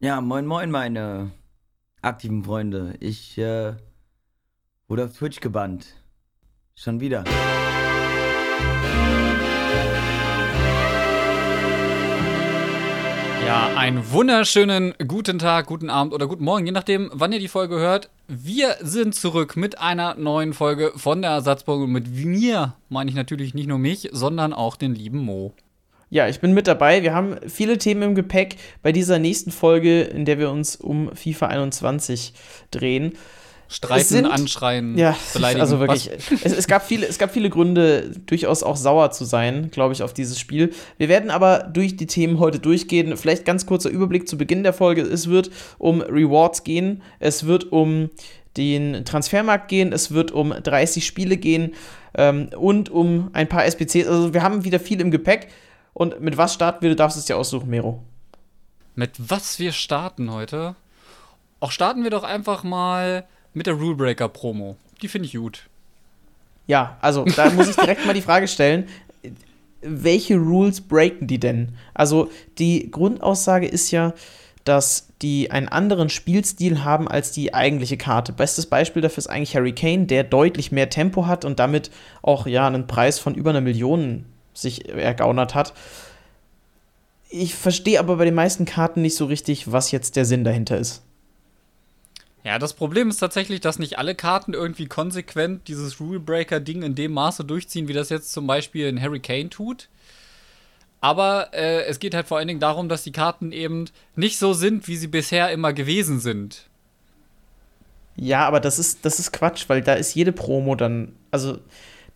Ja, moin moin, meine aktiven Freunde. Ich äh, wurde auf Twitch gebannt. Schon wieder. Ja, einen wunderschönen guten Tag, guten Abend oder guten Morgen, je nachdem, wann ihr die Folge hört. Wir sind zurück mit einer neuen Folge von der Ersatzburg und mit mir meine ich natürlich nicht nur mich, sondern auch den lieben Mo. Ja, ich bin mit dabei. Wir haben viele Themen im Gepäck bei dieser nächsten Folge, in der wir uns um FIFA 21 drehen. Streiten, sind, anschreien, ja, beleidigen. Also wirklich, es, es, gab viele, es gab viele Gründe, durchaus auch sauer zu sein, glaube ich, auf dieses Spiel. Wir werden aber durch die Themen heute durchgehen. Vielleicht ganz kurzer Überblick zu Beginn der Folge. Es wird um Rewards gehen, es wird um den Transfermarkt gehen, es wird um 30 Spiele gehen ähm, und um ein paar SPCs. Also wir haben wieder viel im Gepäck. Und mit was starten wir? Du darfst es dir aussuchen, Mero. Mit was wir starten heute? Auch starten wir doch einfach mal mit der Rulebreaker Promo. Die finde ich gut. Ja, also da muss ich direkt mal die Frage stellen, welche Rules breaken die denn? Also die Grundaussage ist ja, dass die einen anderen Spielstil haben als die eigentliche Karte. Bestes Beispiel dafür ist eigentlich Harry Kane, der deutlich mehr Tempo hat und damit auch ja einen Preis von über einer Million sich ergaunert hat. Ich verstehe aber bei den meisten Karten nicht so richtig, was jetzt der Sinn dahinter ist. Ja, das Problem ist tatsächlich, dass nicht alle Karten irgendwie konsequent dieses Rulebreaker-Ding in dem Maße durchziehen, wie das jetzt zum Beispiel in Harry Kane tut. Aber äh, es geht halt vor allen Dingen darum, dass die Karten eben nicht so sind, wie sie bisher immer gewesen sind. Ja, aber das ist, das ist Quatsch, weil da ist jede Promo dann. Also,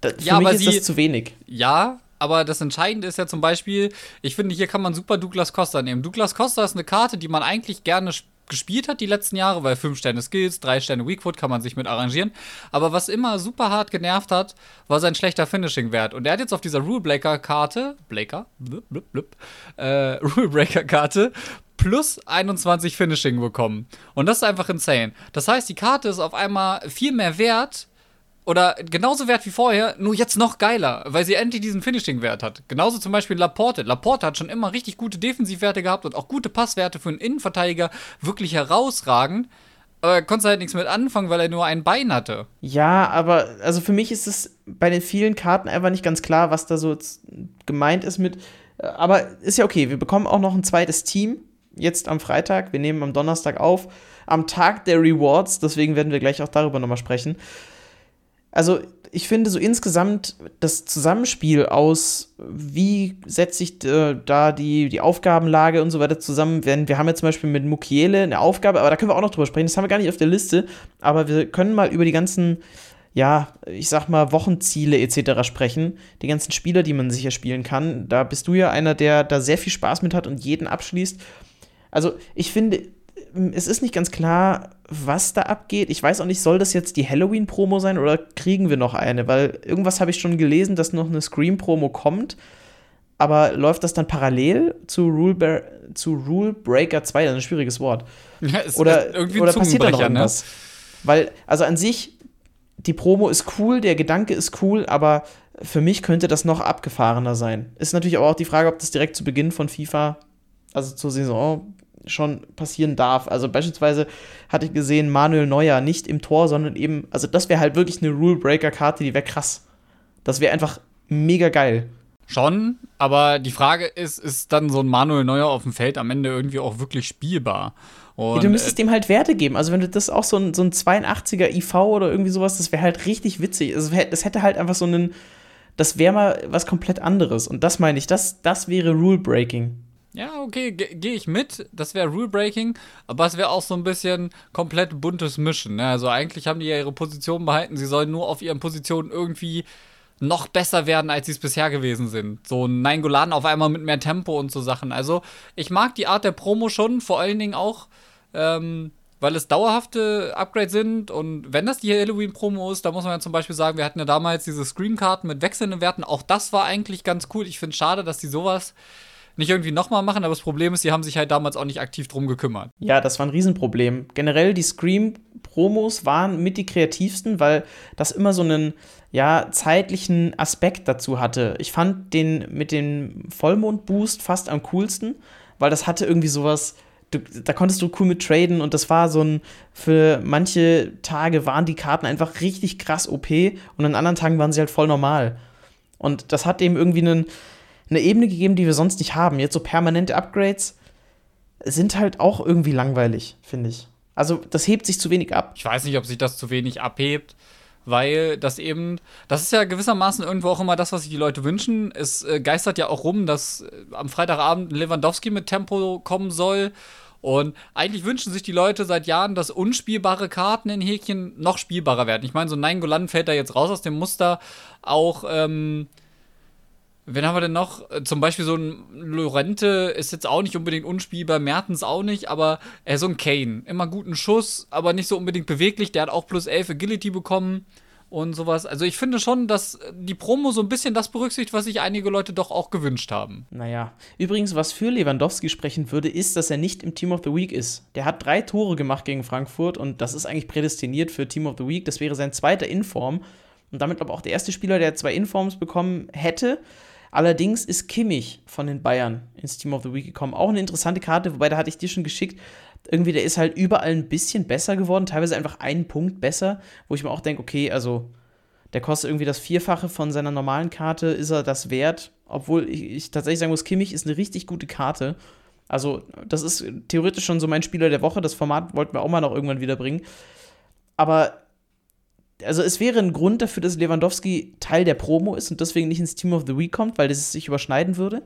da, für Ja, mich ist sie- das zu wenig. Ja, aber das Entscheidende ist ja zum Beispiel, ich finde, hier kann man super Douglas Costa nehmen. Douglas Costa ist eine Karte, die man eigentlich gerne sp- gespielt hat die letzten Jahre, weil 5 Sterne Skills, 3 Sterne Weakfoot kann man sich mit arrangieren. Aber was immer super hart genervt hat, war sein schlechter Finishing-Wert. Und er hat jetzt auf dieser Rulebreaker-Karte, Blaker, blub, blub, blub, äh, Rulebreaker-Karte, plus 21 Finishing bekommen. Und das ist einfach insane. Das heißt, die Karte ist auf einmal viel mehr wert, oder genauso wert wie vorher, nur jetzt noch geiler, weil sie endlich diesen Finishing-Wert hat. Genauso zum Beispiel Laporte. Laporte hat schon immer richtig gute Defensivwerte gehabt und auch gute Passwerte für einen Innenverteidiger, wirklich herausragend. Aber er konnte halt nichts mit anfangen, weil er nur ein Bein hatte. Ja, aber also für mich ist es bei den vielen Karten einfach nicht ganz klar, was da so gemeint ist mit. äh, Aber ist ja okay, wir bekommen auch noch ein zweites Team jetzt am Freitag. Wir nehmen am Donnerstag auf, am Tag der Rewards, deswegen werden wir gleich auch darüber nochmal sprechen. Also, ich finde so insgesamt das Zusammenspiel aus, wie setze ich äh, da die, die Aufgabenlage und so weiter zusammen. Wenn, wir haben jetzt zum Beispiel mit Mukiele eine Aufgabe, aber da können wir auch noch drüber sprechen. Das haben wir gar nicht auf der Liste, aber wir können mal über die ganzen, ja, ich sag mal, Wochenziele etc. sprechen. Die ganzen Spieler, die man sicher spielen kann. Da bist du ja einer, der da sehr viel Spaß mit hat und jeden abschließt. Also, ich finde, es ist nicht ganz klar, was da abgeht. Ich weiß auch nicht, soll das jetzt die Halloween-Promo sein oder kriegen wir noch eine? Weil irgendwas habe ich schon gelesen, dass noch eine Scream-Promo kommt. Aber läuft das dann parallel zu Rule, Bar- zu Rule Breaker 2? Das ist ein schwieriges Wort. Ja, es Oder, ist irgendwie oder passiert da noch ne? irgendwas? Weil, also an sich, die Promo ist cool, der Gedanke ist cool, aber für mich könnte das noch abgefahrener sein. Ist natürlich aber auch die Frage, ob das direkt zu Beginn von FIFA, also zur Saison, schon passieren darf. Also beispielsweise hatte ich gesehen, Manuel Neuer nicht im Tor, sondern eben, also das wäre halt wirklich eine Rule-Breaker-Karte, die wäre krass. Das wäre einfach mega geil. Schon, aber die Frage ist, ist dann so ein Manuel Neuer auf dem Feld am Ende irgendwie auch wirklich spielbar? Und, Ja, du müsstest dem halt Werte geben. Also wenn du das auch so ein, so ein 82er IV oder irgendwie sowas, das wäre halt richtig witzig. Also das hätte halt einfach so einen, das wäre mal was komplett anderes. Und das meine ich, das, das wäre Rule Breaking. Ja, okay, ge- gehe ich mit. Das wäre Rule Breaking, aber es wäre auch so ein bisschen komplett buntes Mischen. Ne? Also eigentlich haben die ja ihre Position behalten. Sie sollen nur auf ihren Positionen irgendwie noch besser werden, als sie es bisher gewesen sind. So ein Nainggolan auf einmal mit mehr Tempo und so Sachen. Also ich mag die Art der Promo schon, vor allen Dingen auch, ähm, weil es dauerhafte Upgrades sind. Und wenn das die Halloween-Promo ist, da muss man ja zum Beispiel sagen, wir hatten ja damals diese Screen-Karten mit wechselnden Werten. Auch das war eigentlich ganz cool. Ich finde es schade, dass die sowas nicht irgendwie nochmal machen, aber das Problem ist, die haben sich halt damals auch nicht aktiv drum gekümmert. Ja, das war ein Riesenproblem. Generell die Scream-Promos waren mit die kreativsten, weil das immer so einen ja, zeitlichen Aspekt dazu hatte. Ich fand den mit dem Vollmond-Boost fast am coolsten, weil das hatte irgendwie sowas du, da konntest du cool mit traden und das war so ein, für manche Tage waren die Karten einfach richtig krass OP und an anderen Tagen waren sie halt voll normal. Und das hat eben irgendwie einen, eine Ebene gegeben, die wir sonst nicht haben. Jetzt so permanente Upgrades sind halt auch irgendwie langweilig, finde ich. Also das hebt sich zu wenig ab. Ich weiß nicht, ob sich das zu wenig abhebt weil das eben, das ist ja gewissermaßen irgendwo auch immer das, was sich die Leute wünschen. Es äh, geistert ja auch rum, dass äh, am Freitagabend Lewandowski mit Tempo kommen soll. Und eigentlich wünschen sich die Leute seit Jahren, dass unspielbare Karten in Häkchen noch spielbarer werden. Ich meine, so Nein Golan fällt da jetzt raus aus dem Muster. Auch, ähm, Wen haben wir denn noch? Äh, zum Beispiel so ein Lorente ist jetzt auch nicht unbedingt unspielbar, Mertens auch nicht, aber äh, so ein Kane. Immer guten Schuss, aber nicht so unbedingt beweglich. Der hat auch plus 11 Agility bekommen und sowas. Also ich finde schon, dass die Promo so ein bisschen das berücksichtigt, was sich einige Leute doch auch gewünscht haben. Naja, übrigens, was für Lewandowski sprechen würde, ist, dass er nicht im Team of the Week ist. Der hat drei Tore gemacht gegen Frankfurt und das ist eigentlich prädestiniert für Team of the Week. Das wäre sein zweiter Inform und damit glaube ich auch der erste Spieler, der zwei Informs bekommen hätte. Allerdings ist Kimmich von den Bayern ins Team of the Week gekommen. Auch eine interessante Karte, wobei da hatte ich dir schon geschickt. Irgendwie, der ist halt überall ein bisschen besser geworden, teilweise einfach einen Punkt besser, wo ich mir auch denke, okay, also der kostet irgendwie das Vierfache von seiner normalen Karte, ist er das wert? Obwohl ich, ich tatsächlich sagen muss, Kimmich ist eine richtig gute Karte. Also, das ist theoretisch schon so mein Spieler der Woche. Das Format wollten wir auch mal noch irgendwann wiederbringen. Aber also es wäre ein Grund dafür, dass Lewandowski Teil der Promo ist und deswegen nicht ins Team of the Week kommt, weil das sich überschneiden würde.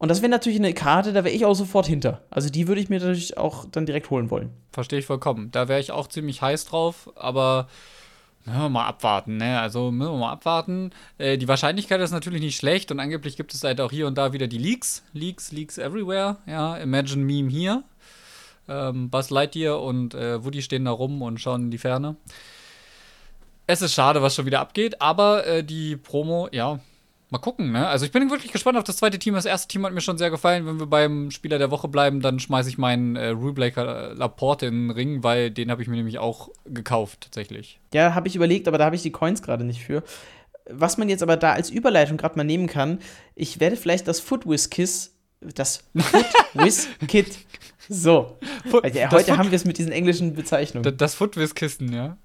Und das wäre natürlich eine Karte, da wäre ich auch sofort hinter. Also die würde ich mir natürlich auch dann direkt holen wollen. Verstehe ich vollkommen. Da wäre ich auch ziemlich heiß drauf, aber müssen wir mal abwarten, ne? Also müssen wir mal abwarten. Äh, die Wahrscheinlichkeit ist natürlich nicht schlecht und angeblich gibt es halt auch hier und da wieder die Leaks. Leaks, Leaks everywhere. Ja, Imagine Meme hier. Ähm, Buzz Lightyear und äh, Woody stehen da rum und schauen in die Ferne es ist schade, was schon wieder abgeht, aber äh, die Promo, ja, mal gucken, ne? Also ich bin wirklich gespannt auf das zweite Team. Das erste Team hat mir schon sehr gefallen. Wenn wir beim Spieler der Woche bleiben, dann schmeiße ich meinen äh, Rulebreaker Laporte in den Ring, weil den habe ich mir nämlich auch gekauft, tatsächlich. Ja, habe ich überlegt, aber da habe ich die Coins gerade nicht für. Was man jetzt aber da als Überleitung gerade mal nehmen kann, ich werde vielleicht das Footwiz Kiss, das Footwiz Kit, so. ja, heute haben wir es mit diesen englischen Bezeichnungen. Das, das Footwiz Kissen, ja.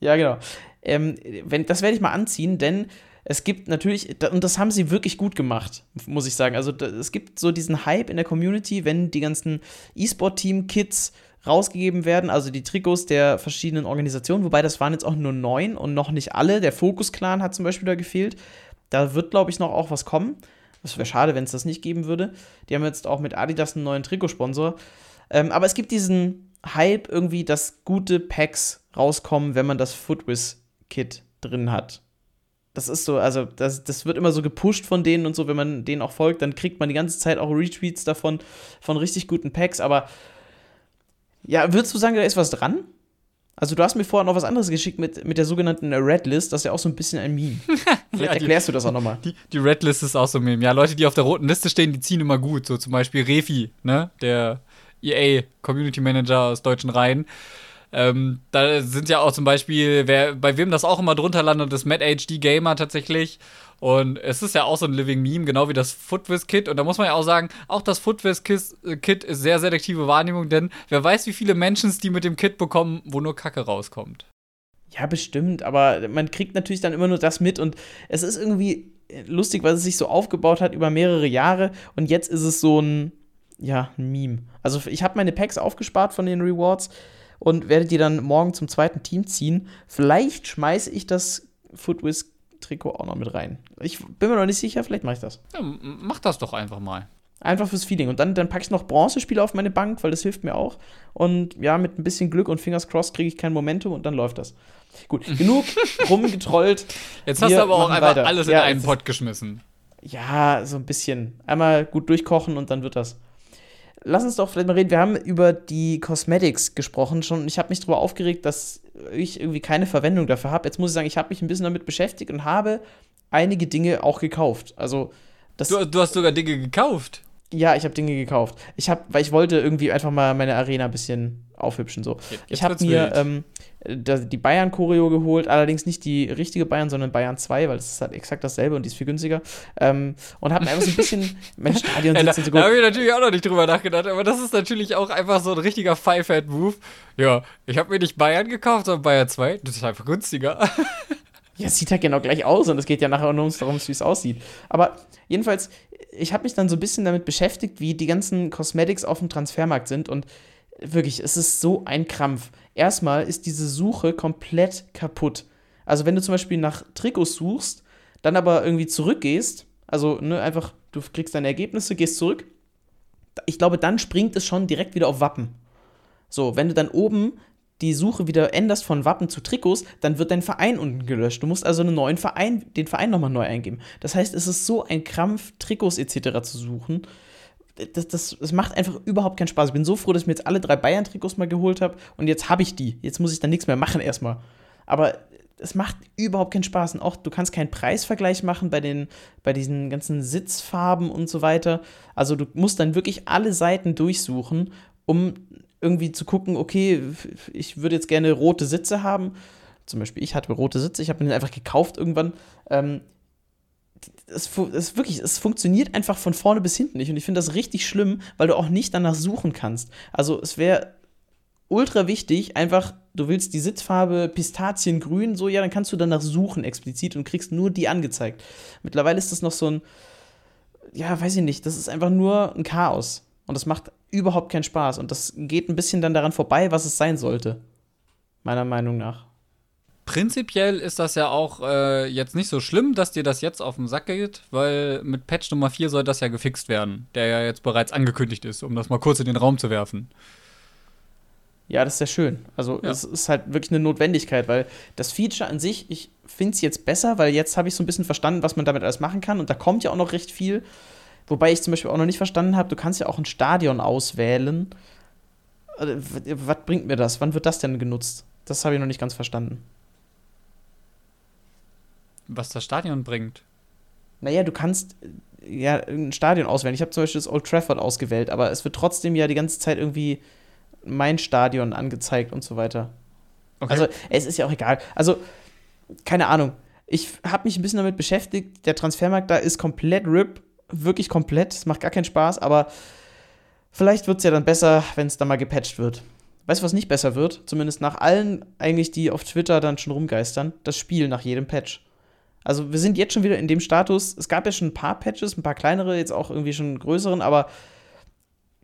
Ja, genau. Ähm, wenn, das werde ich mal anziehen, denn es gibt natürlich, und das haben sie wirklich gut gemacht, muss ich sagen. Also es gibt so diesen Hype in der Community, wenn die ganzen E-Sport-Team-Kits rausgegeben werden, also die Trikots der verschiedenen Organisationen, wobei das waren jetzt auch nur neun und noch nicht alle. Der Focus-Clan hat zum Beispiel da gefehlt. Da wird, glaube ich, noch auch was kommen. Das wäre schade, wenn es das nicht geben würde. Die haben jetzt auch mit Adidas einen neuen Trikotsponsor. Ähm, aber es gibt diesen Hype irgendwie, dass gute Packs rauskommen, wenn man das Footwiz Kit drin hat. Das ist so, also das, das wird immer so gepusht von denen und so, wenn man denen auch folgt, dann kriegt man die ganze Zeit auch Retweets davon, von richtig guten Packs, aber ja, würdest du sagen, da ist was dran? Also du hast mir vorher noch was anderes geschickt mit, mit der sogenannten Red List, das ist ja auch so ein bisschen ein Meme. Vielleicht ja, erklärst du das auch nochmal. Die, die Red List ist auch so ein Meme. Ja, Leute, die auf der roten Liste stehen, die ziehen immer gut. So zum Beispiel Refi, ne? Der EA Community Manager aus deutschen Reihen. Ähm, da sind ja auch zum Beispiel, wer, bei wem das auch immer drunter landet, ist Mad HD Gamer tatsächlich. Und es ist ja auch so ein Living Meme, genau wie das Footwiz Kit. Und da muss man ja auch sagen, auch das Footwiz äh, Kit ist sehr selektive Wahrnehmung, denn wer weiß, wie viele Menschen die mit dem Kit bekommen, wo nur Kacke rauskommt. Ja, bestimmt, aber man kriegt natürlich dann immer nur das mit und es ist irgendwie lustig, weil es sich so aufgebaut hat über mehrere Jahre und jetzt ist es so ein, ja, ein Meme. Also ich habe meine Packs aufgespart von den Rewards und werde die dann morgen zum zweiten Team ziehen. Vielleicht schmeiße ich das Footwiz Trikot auch noch mit rein. Ich bin mir noch nicht sicher, vielleicht mache ich das. Ja, mach das doch einfach mal. Einfach fürs Feeling. Und dann, dann packe ich noch Bronzespiele auf meine Bank, weil das hilft mir auch. Und ja, mit ein bisschen Glück und Fingers crossed kriege ich kein Momentum und dann läuft das. Gut, genug rumgetrollt. Jetzt hast du aber auch einfach weiter. alles in ja, einen Pott geschmissen. Ja, so ein bisschen. Einmal gut durchkochen und dann wird das lass uns doch vielleicht mal reden. Wir haben über die Cosmetics gesprochen schon. Ich habe mich darüber aufgeregt, dass ich irgendwie keine Verwendung dafür habe. Jetzt muss ich sagen, ich habe mich ein bisschen damit beschäftigt und habe einige Dinge auch gekauft. Also das du, du hast sogar Dinge gekauft. Ja, ich habe Dinge gekauft. Ich habe, weil ich wollte irgendwie einfach mal meine Arena ein bisschen aufhübschen so. Jetzt, ich habe mir ähm, die Bayern-Choreo geholt, allerdings nicht die richtige Bayern, sondern Bayern 2, weil es ist halt exakt dasselbe und die ist viel günstiger. Ähm, und habe mir einfach so ein bisschen mein Stadion Ja, da so da habe ich natürlich auch noch nicht drüber nachgedacht, aber das ist natürlich auch einfach so ein richtiger Five-Head-Move. Ja, ich habe mir nicht Bayern gekauft, sondern Bayern 2. Das ist einfach günstiger. Ja, es sieht halt genau gleich aus und es geht ja nachher nur darum, wie es aussieht. Aber jedenfalls, ich habe mich dann so ein bisschen damit beschäftigt, wie die ganzen Cosmetics auf dem Transfermarkt sind und wirklich, es ist so ein Krampf. Erstmal ist diese Suche komplett kaputt. Also wenn du zum Beispiel nach Trikots suchst, dann aber irgendwie zurückgehst, also ne, einfach, du kriegst deine Ergebnisse, gehst zurück, ich glaube, dann springt es schon direkt wieder auf Wappen. So, wenn du dann oben die Suche wieder änderst von Wappen zu Trikots, dann wird dein Verein unten gelöscht. Du musst also einen neuen Verein, den Verein nochmal neu eingeben. Das heißt, es ist so ein Krampf, Trikots etc. zu suchen. Das, das, das macht einfach überhaupt keinen Spaß. Ich bin so froh, dass ich mir jetzt alle drei Bayern-Trikots mal geholt habe und jetzt habe ich die. Jetzt muss ich dann nichts mehr machen erstmal. Aber es macht überhaupt keinen Spaß. Und auch du kannst keinen Preisvergleich machen bei, den, bei diesen ganzen Sitzfarben und so weiter. Also du musst dann wirklich alle Seiten durchsuchen, um irgendwie zu gucken, okay, ich würde jetzt gerne rote Sitze haben. Zum Beispiel, ich hatte rote Sitze, ich habe mir den einfach gekauft irgendwann. Ähm, es, es, wirklich, es funktioniert einfach von vorne bis hinten nicht. Und ich finde das richtig schlimm, weil du auch nicht danach suchen kannst. Also es wäre ultra wichtig, einfach, du willst die Sitzfarbe Pistaziengrün, so, ja, dann kannst du danach suchen explizit und kriegst nur die angezeigt. Mittlerweile ist das noch so ein, ja, weiß ich nicht, das ist einfach nur ein Chaos. Und das macht überhaupt keinen Spaß. Und das geht ein bisschen dann daran vorbei, was es sein sollte. Meiner Meinung nach. Prinzipiell ist das ja auch äh, jetzt nicht so schlimm, dass dir das jetzt auf den Sack geht, weil mit Patch Nummer 4 soll das ja gefixt werden, der ja jetzt bereits angekündigt ist, um das mal kurz in den Raum zu werfen. Ja, das ist ja schön. Also Ja. es ist halt wirklich eine Notwendigkeit, weil das Feature an sich, ich finde es jetzt besser, weil jetzt habe ich so ein bisschen verstanden, was man damit alles machen kann. Und da kommt ja auch noch recht viel. Wobei ich zum Beispiel auch noch nicht verstanden habe, du kannst ja auch ein Stadion auswählen. Äh, Was bringt mir das? Wann wird das denn genutzt? Das habe ich noch nicht ganz verstanden. Was das Stadion bringt. Naja, du kannst äh, ja ein Stadion auswählen. Ich habe zum Beispiel das Old Trafford ausgewählt, aber es wird trotzdem ja die ganze Zeit irgendwie mein Stadion angezeigt und so weiter. Okay. Also, es ist ja auch egal. Also, keine Ahnung. Ich habe mich ein bisschen damit beschäftigt. Der Transfermarkt da ist komplett RIP. Wirklich komplett. Es macht gar keinen Spaß, aber vielleicht wird es ja dann besser, wenn es dann mal gepatcht wird. Weißt du, was nicht besser wird? Zumindest nach allen, eigentlich, die auf Twitter dann schon rumgeistern. Das Spiel nach jedem Patch. Also, wir sind jetzt schon wieder in dem Status. Es gab ja schon ein paar Patches, ein paar kleinere, jetzt auch irgendwie schon größeren, aber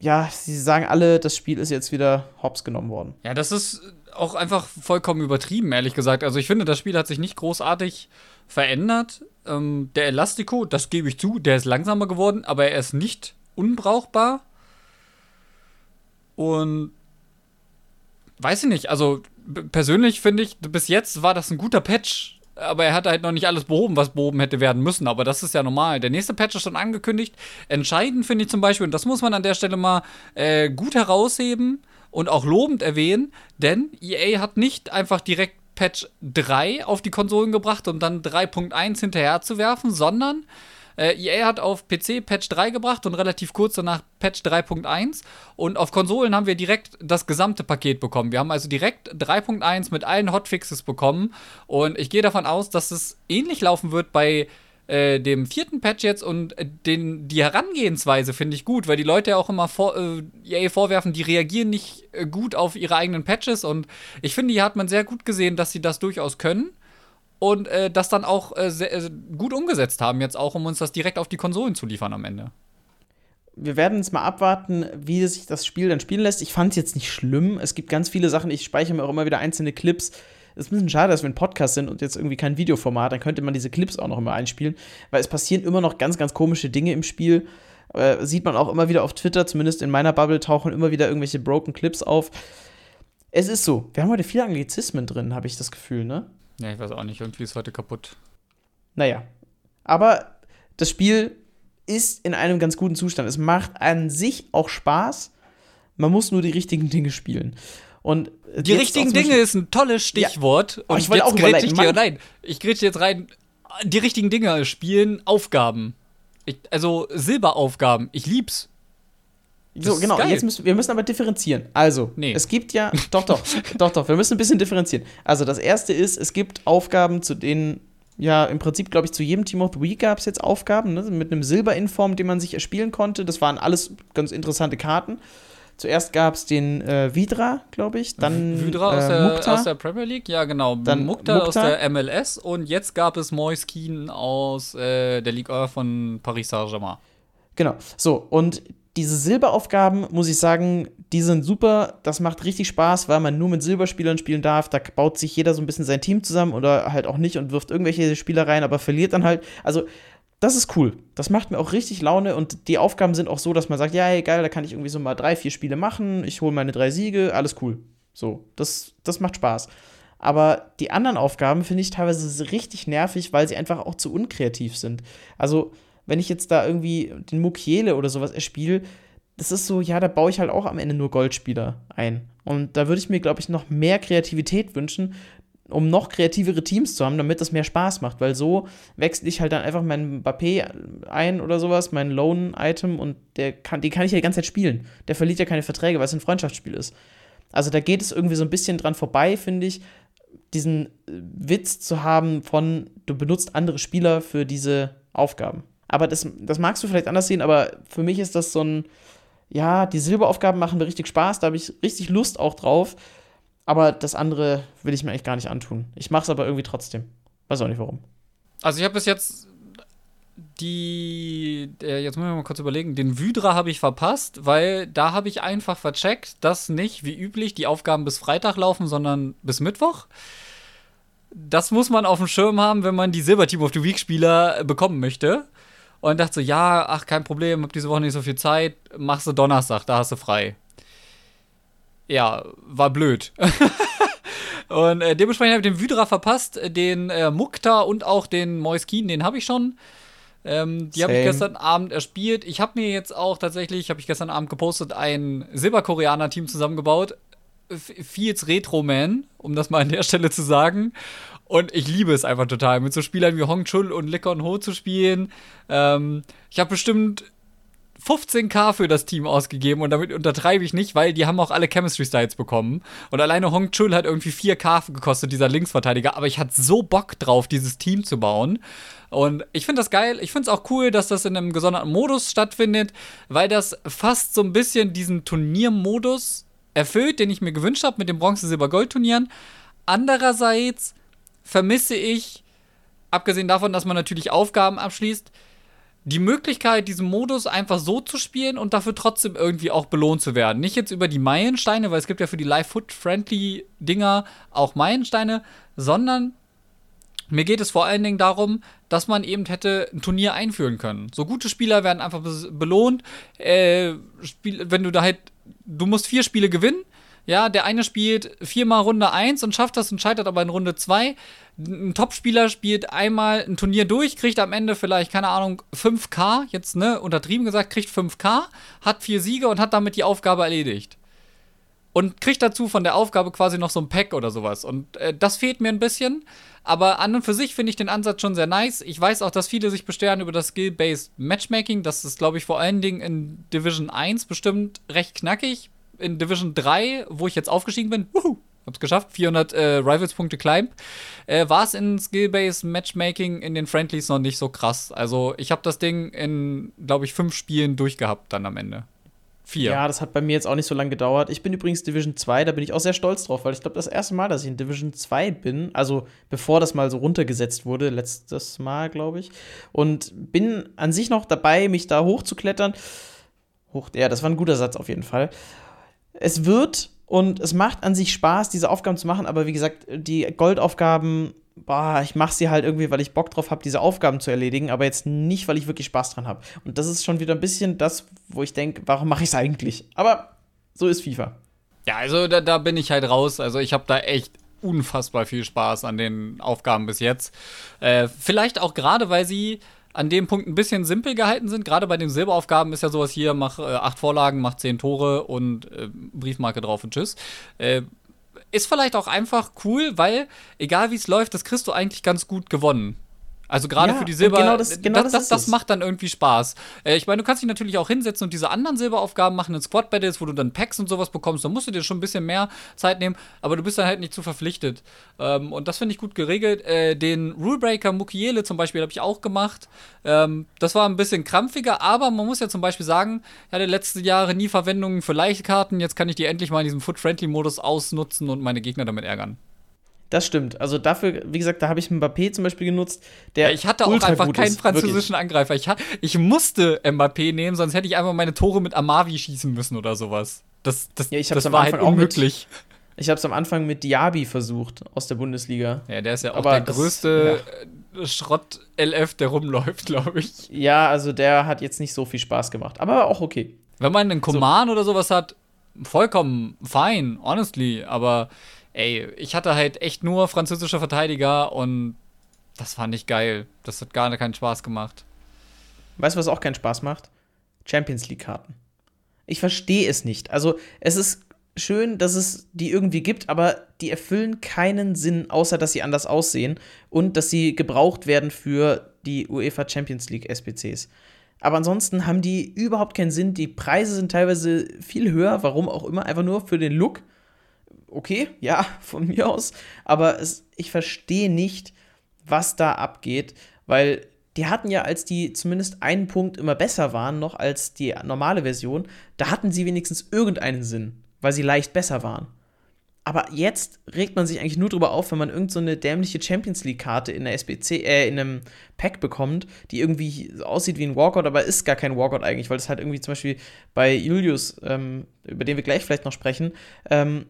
ja, sie sagen alle, das Spiel ist jetzt wieder hops genommen worden. Ja, das ist auch einfach vollkommen übertrieben, ehrlich gesagt. Also ich finde, das Spiel hat sich nicht großartig verändert. Ähm, der Elastico, das gebe ich zu, der ist langsamer geworden, aber er ist nicht unbrauchbar. Und weiß ich nicht, also persönlich finde ich, bis jetzt war das ein guter Patch. Aber er hat halt noch nicht alles behoben, was behoben hätte werden müssen. Aber das ist ja normal. Der nächste Patch ist schon angekündigt. Entscheidend finde ich zum Beispiel, und das muss man an der Stelle mal äh, gut herausheben und auch lobend erwähnen, denn EA hat nicht einfach direkt Patch 3 auf die Konsolen gebracht, um dann 3.1 hinterher zu werfen, sondern äh, EA hat auf PC Patch 3 gebracht und relativ kurz danach Patch 3.1 und auf Konsolen haben wir direkt das gesamte Paket bekommen. Wir haben also direkt 3.1 mit allen Hotfixes bekommen. Und ich gehe davon aus, dass es ähnlich laufen wird bei äh, dem vierten Patch jetzt und den, die Herangehensweise finde ich gut, weil die Leute ja auch immer vor, äh, EA vorwerfen, die reagieren nicht äh, gut auf ihre eigenen Patches. Und ich finde, hier hat man sehr gut gesehen, dass sie das durchaus können und äh, das dann auch äh, sehr, äh, gut umgesetzt haben, jetzt auch, um uns das direkt auf die Konsolen zu liefern am Ende. wir werden jetzt mal abwarten, wie sich das Spiel dann spielen lässt. Ich fand es jetzt nicht schlimm. Es gibt ganz viele Sachen, ich speichere mir auch immer wieder einzelne Clips. Es ist ein bisschen schade, dass wir ein Podcast sind und jetzt irgendwie kein Videoformat. Dann könnte man diese Clips auch noch immer einspielen, weil es passieren immer noch ganz, ganz komische Dinge im Spiel. Äh, sieht man auch immer wieder auf Twitter, zumindest in meiner Bubble tauchen immer wieder irgendwelche broken Clips auf. Es ist so. Wir haben heute viele Anglizismen drin, habe ich das Gefühl, ne? Ja, ich weiß auch nicht, irgendwie ist heute kaputt. Naja. Aber das Spiel ist in einem ganz guten Zustand. Es macht an sich auch Spaß. Man muss nur die richtigen Dinge spielen. Und Die richtigen Dinge ist ein tolles Stichwort. Oh, ich wollte auch überleiten. ich dir, nein, ich grätsche jetzt rein. Die richtigen Dinge spielen Aufgaben. Ich, also Silberaufgaben. Ich lieb's. So, genau. Jetzt müssen, wir müssen aber differenzieren. Also, Nee. es gibt ja. Doch, doch, doch, doch. Wir müssen ein bisschen differenzieren. Also, das erste ist, es gibt Aufgaben, zu denen, ja, im Prinzip, glaube ich, zu jedem Team of the Week gab es jetzt Aufgaben, ne, mit einem Silberinform, den man sich erspielen konnte. Das waren alles ganz interessante Karten. Zuerst gab es den äh, Vidra, glaube ich. Dann Vydra aus, äh, der, Mukta. aus der Premier League, ja genau. Dann Mukta, aus Mukta. der MLS und jetzt gab es Moise Keane aus äh, der Ligue 1 von Paris Saint-Germain. Genau. So, und diese Silberaufgaben, muss ich sagen, die sind super. Das macht richtig Spaß, weil man nur mit Silberspielern spielen darf. Da baut sich jeder so ein bisschen sein Team zusammen oder halt auch nicht und wirft irgendwelche Spieler rein, aber verliert dann halt. Also, das ist cool. Das macht mir auch richtig Laune und die Aufgaben sind auch so, dass man sagt, ja, ey, geil, da kann ich irgendwie so mal drei, vier Spiele machen, ich hole meine drei Siege, alles cool. So, das, das macht Spaß. Aber die anderen Aufgaben finde ich teilweise richtig nervig, weil sie einfach auch zu unkreativ sind. Also, wenn ich jetzt da irgendwie den Mukiele oder sowas erspiele, das ist so, ja, da baue ich halt auch am Ende nur Goldspieler ein. Und da würde ich mir, glaube ich, noch mehr Kreativität wünschen, um noch kreativere Teams zu haben, damit das mehr Spaß macht. Weil so wechsle ich halt dann einfach meinen Mbappé ein oder sowas, mein Lone-Item und der kann, den kann ich ja die ganze Zeit spielen. Der verliert ja keine Verträge, weil es ein Freundschaftsspiel ist. Also da geht es irgendwie so ein bisschen dran vorbei, finde ich, diesen Witz zu haben von, du benutzt andere Spieler für diese Aufgaben. Aber das, das magst du vielleicht anders sehen, aber für mich ist das so ein, ja, die Silberaufgaben machen mir richtig Spaß, da habe ich richtig Lust auch drauf. Aber das andere will ich mir eigentlich gar nicht antun. Ich mache es aber irgendwie trotzdem. Weiß auch nicht warum. Also ich habe bis jetzt die, äh, jetzt müssen wir mal kurz überlegen, den Vydra habe ich verpasst, weil da habe ich einfach vercheckt, dass nicht wie üblich die Aufgaben bis Freitag laufen, sondern bis Mittwoch. Das muss man auf dem Schirm haben, wenn man die Silber Team of the Week Spieler äh, bekommen möchte. Und dachte so, ja, ach, kein Problem, hab diese Woche nicht so viel Zeit, machst du Donnerstag, da hast du frei. Ja, war blöd. Und äh, dementsprechend habe ich den Vydra verpasst, den äh, Mukta und auch den Moiskin, den habe ich schon. Ähm, die habe ich gestern Abend erspielt. Ich habe mir jetzt auch tatsächlich, habe ich gestern Abend gepostet, ein Silberkoreaner-Team zusammengebaut. Fields Retro Man, um das mal an der Stelle zu sagen. Und ich liebe es einfach total, mit so Spielern wie Hong Chul und Lekon Ho zu spielen. Ähm, ich habe bestimmt 15k für das Team ausgegeben und damit untertreibe ich nicht, weil die haben auch alle Chemistry Styles bekommen. Und alleine Hong Chul hat irgendwie 4k gekostet, dieser Linksverteidiger. Aber ich hatte so Bock drauf, dieses Team zu bauen. Und ich finde das geil. Ich finde es auch cool, dass das in einem gesonderten Modus stattfindet, weil das fast so ein bisschen diesen Turniermodus erfüllt, den ich mir gewünscht habe mit den Bronze-Silber-Gold-Turnieren. Andererseits vermisse ich, abgesehen davon, dass man natürlich Aufgaben abschließt, die Möglichkeit, diesen Modus einfach so zu spielen und dafür trotzdem irgendwie auch belohnt zu werden. Nicht jetzt über die Meilensteine, weil es gibt ja für die Live-Foot-Friendly-Dinger auch Meilensteine, sondern mir geht es vor allen Dingen darum, dass man eben hätte ein Turnier einführen können. So gute Spieler werden einfach belohnt. Äh, Spiel, wenn du da halt, du musst vier Spiele gewinnen. Ja, der eine spielt viermal Runde 1 und schafft das und scheitert aber in Runde 2. Ein Topspieler spielt einmal ein Turnier durch, kriegt am Ende vielleicht, keine Ahnung, 5k, jetzt, ne, untertrieben gesagt, kriegt 5k, hat vier Siege und hat damit die Aufgabe erledigt und kriegt dazu von der Aufgabe quasi noch so ein Pack oder sowas. Und äh, das fehlt mir ein bisschen. Aber an und für sich finde ich den Ansatz schon sehr nice. Ich weiß auch, dass viele sich beschweren über das Skill-Based Matchmaking. Das ist, glaube ich, vor allen Dingen in Division 1 bestimmt recht knackig. In Division 3, wo ich jetzt aufgestiegen bin, wuhu, hab's geschafft, 400 äh, Rivals-Punkte climb, äh, war es in Skill-Based Matchmaking in den Friendlies noch nicht so krass. Also ich habe das Ding in, glaube ich, fünf Spielen durchgehabt dann am Ende. Vier. Ja, das hat bei mir jetzt auch nicht so lange gedauert. Ich bin übrigens Division 2, da bin ich auch sehr stolz drauf, weil ich glaube, das erste Mal, dass ich in Division 2 bin, also bevor das mal so runtergesetzt wurde, letztes Mal, glaube ich, und bin an sich noch dabei, mich da hochzuklettern. Hoch, ja, das war ein guter Satz auf jeden Fall. Es wird und es macht an sich Spaß, diese Aufgaben zu machen, aber wie gesagt, die Goldaufgaben, boah, ich mache sie halt irgendwie, weil ich Bock drauf habe, diese Aufgaben zu erledigen, aber jetzt nicht, weil ich wirklich Spaß dran habe. Und das ist schon wieder ein bisschen das, wo ich denke, warum mache ich es eigentlich? Aber so ist FIFA. Ja, also da, da bin ich halt raus. Also ich habe da echt unfassbar viel Spaß an den Aufgaben bis jetzt. Äh, vielleicht auch gerade, weil sie an dem Punkt ein bisschen simpel gehalten sind. Gerade bei den Silberaufgaben ist ja sowas hier, mach äh, acht Vorlagen, mach zehn Tore und äh, Briefmarke drauf und tschüss. Ist vielleicht auch einfach cool, weil egal wie es läuft, das kriegst du eigentlich ganz gut gewonnen. Also gerade Ja, für die Silber, genau das- genau das, das das, macht dann irgendwie Spaß. Äh, ich meine, du kannst dich natürlich auch hinsetzen und diese anderen Silberaufgaben machen in Squad Battles, wo du dann Packs und sowas bekommst. Da musst du dir schon ein bisschen mehr Zeit nehmen, aber du bist dann halt nicht zu verpflichtet. Ähm, und das finde ich gut geregelt. Äh, den Rulebreaker Mukiele zum Beispiel habe ich auch gemacht. Ähm, das war ein bisschen krampfiger, aber man muss ja zum Beispiel sagen, ich hatte letzte Jahre nie Verwendungen für Leichtkarten. Jetzt kann ich die endlich mal in diesem Foot-Friendly-Modus ausnutzen und meine Gegner damit ärgern. Das stimmt. Also dafür, wie gesagt, da habe ich Mbappé zum Beispiel genutzt, der Ja, ich hatte auch einfach keinen ist, wirklich. französischen Angreifer. Ich, ich musste Mbappé nehmen, sonst hätte ich einfach meine Tore mit Amavi schießen müssen oder sowas. Das, das, Ja, das war halt auch mit- unmöglich. Ich habe es am Anfang mit Diaby versucht aus der Bundesliga. Ja, der ist ja auch Aber der das- größte äh, Schrott-LF, der rumläuft, glaube ich. Ja, also der hat jetzt nicht so viel Spaß gemacht, aber auch okay. Wenn man einen Command oder sowas hat, vollkommen fein, honestly. Aber ey, ich hatte halt echt nur französische Verteidiger und das fand ich geil. Das hat gar keinen Spaß gemacht. Weißt du, was auch keinen Spaß macht? Champions League-Karten. Ich verstehe es nicht. Also, es ist schön, dass es die irgendwie gibt, aber die erfüllen keinen Sinn, außer dass sie anders aussehen und dass sie gebraucht werden für die UEFA Champions League SBCs. Aber ansonsten haben die überhaupt keinen Sinn. Die Preise sind teilweise viel höher, warum auch immer, einfach nur für den Look. Okay, ja, von mir aus. Aber es, ich verstehe nicht, was da abgeht, weil die hatten ja, als die zumindest einen Punkt immer besser waren, noch als die normale Version, da hatten sie wenigstens irgendeinen Sinn, weil sie leicht besser waren. Aber jetzt regt man sich eigentlich nur drüber auf, wenn man irgendeine so dämliche Champions League-Karte in der SBC, äh, in einem Pack bekommt, die irgendwie aussieht wie ein Walkout, aber ist gar kein Walkout eigentlich, weil das halt irgendwie zum Beispiel bei Julius, ähm, über den wir gleich vielleicht noch sprechen, ähm,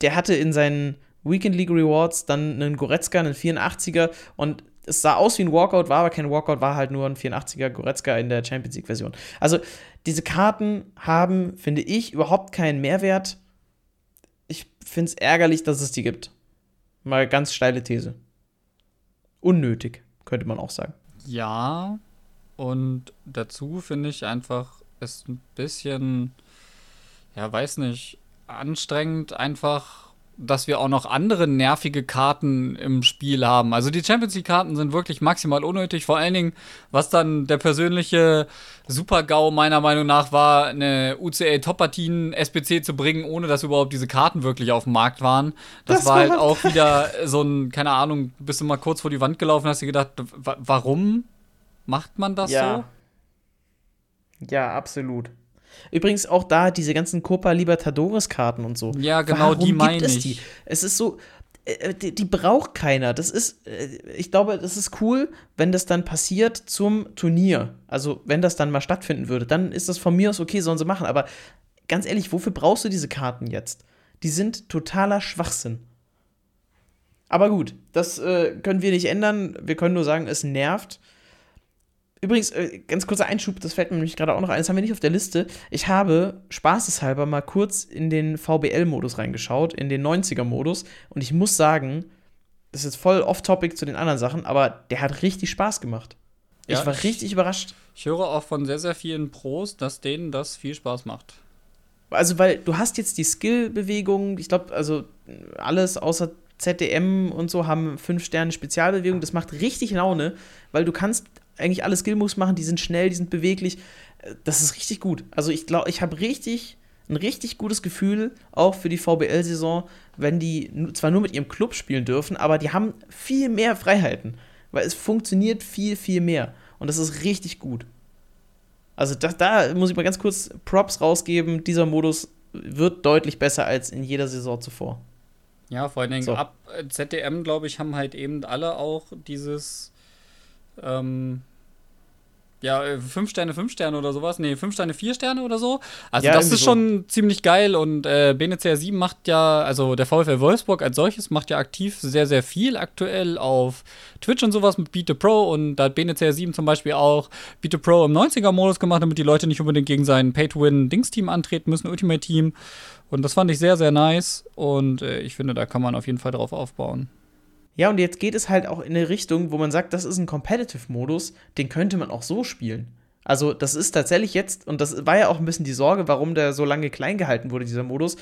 der hatte in seinen Weekend League Rewards dann einen Goretzka, einen 84er und es sah aus wie ein Walkout, war aber kein Walkout, war halt nur ein 84er Goretzka in der Champions League Version. Also diese Karten haben, finde ich, überhaupt keinen Mehrwert. Ich finde es ärgerlich, dass es die gibt. Mal ganz steile These. Unnötig, könnte man auch sagen. Ja, und dazu finde ich einfach, ist ein bisschen, ja, weiß nicht, anstrengend einfach, dass wir auch noch andere nervige Karten im Spiel haben. Also die Champions League-Karten sind wirklich maximal unnötig. Vor allen Dingen, was dann der persönliche Super-GAU meiner Meinung nach war, eine UCL-Top-Partien-SBC zu bringen, ohne dass überhaupt diese Karten wirklich auf dem Markt waren. Das, Das war halt auch wieder so ein, keine Ahnung, bist du mal kurz vor die Wand gelaufen, hast dir gedacht, wa- warum macht man das so? Ja, absolut. Übrigens auch da diese ganzen Copa Libertadores Karten und so. Ja, genau, Warum die meine es ich. Die? Es ist so, äh, die, die braucht keiner. Das ist, äh, ich glaube, das ist cool, wenn das dann passiert zum Turnier. Also, wenn das dann mal stattfinden würde, dann ist das von mir aus okay, sollen sie machen. Aber ganz ehrlich, wofür brauchst du diese Karten jetzt? Die sind totaler Schwachsinn. Aber gut, das äh, können wir nicht ändern. Wir können nur sagen, es nervt. Übrigens, äh, ganz kurzer Einschub, das fällt mir nämlich gerade auch noch ein, das haben wir nicht auf der Liste. Ich habe spaßeshalber mal kurz in den VBL-Modus reingeschaut, in den 90er-Modus, und ich muss sagen, das ist jetzt voll off-topic zu den anderen Sachen, aber der hat richtig Spaß gemacht. Ja, ich war ich- richtig überrascht. Ich höre auch von sehr, sehr vielen Pros, dass denen das viel Spaß macht. Also, weil du hast jetzt die Skill-Bewegungen, ich glaube, also alles außer ZDM und so haben 5 Sterne Spezialbewegungen. Das macht richtig Laune, weil du kannst eigentlich alle Skill-Moves machen, die sind schnell, die sind beweglich. Äh, Das ist richtig gut. Also ich glaube, ich habe richtig ein richtig gutes Gefühl auch für die VBL-Saison, wenn die zwar nur mit ihrem Club spielen dürfen, aber die haben viel mehr Freiheiten, weil es funktioniert viel, viel mehr. Und das ist richtig gut. Also da, da muss ich mal ganz kurz Props rausgeben. Dieser Modus wird deutlich besser als in jeder Saison zuvor. Ja, vor allen Dingen So. ab äh, ZDM, glaube ich, haben halt eben alle auch dieses, ähm, ja, äh, fünf Sterne, fünf Sterne oder sowas. Nee, fünf Sterne, vier Sterne oder so. Also Ja, das ist so. schon ziemlich geil und äh, BNCR 7 macht ja, also der VfL Wolfsburg als solches macht ja aktiv sehr, sehr viel aktuell auf Twitch und sowas mit Beat the Pro und da hat BNCR 7 zum Beispiel auch Beat the Pro im 90er-Modus gemacht, damit die Leute nicht unbedingt gegen sein Pay-to-Win-Dings-Team antreten müssen, Ultimate-Team. Und das fand ich sehr, sehr nice und äh, ich finde, da kann man auf jeden Fall drauf aufbauen. Ja, und jetzt geht es halt auch in eine Richtung, wo man sagt, das ist ein Competitive-Modus, den könnte man auch so spielen. Also, das ist tatsächlich jetzt, und das war ja auch ein bisschen die Sorge, warum der so lange klein gehalten wurde, dieser Modus.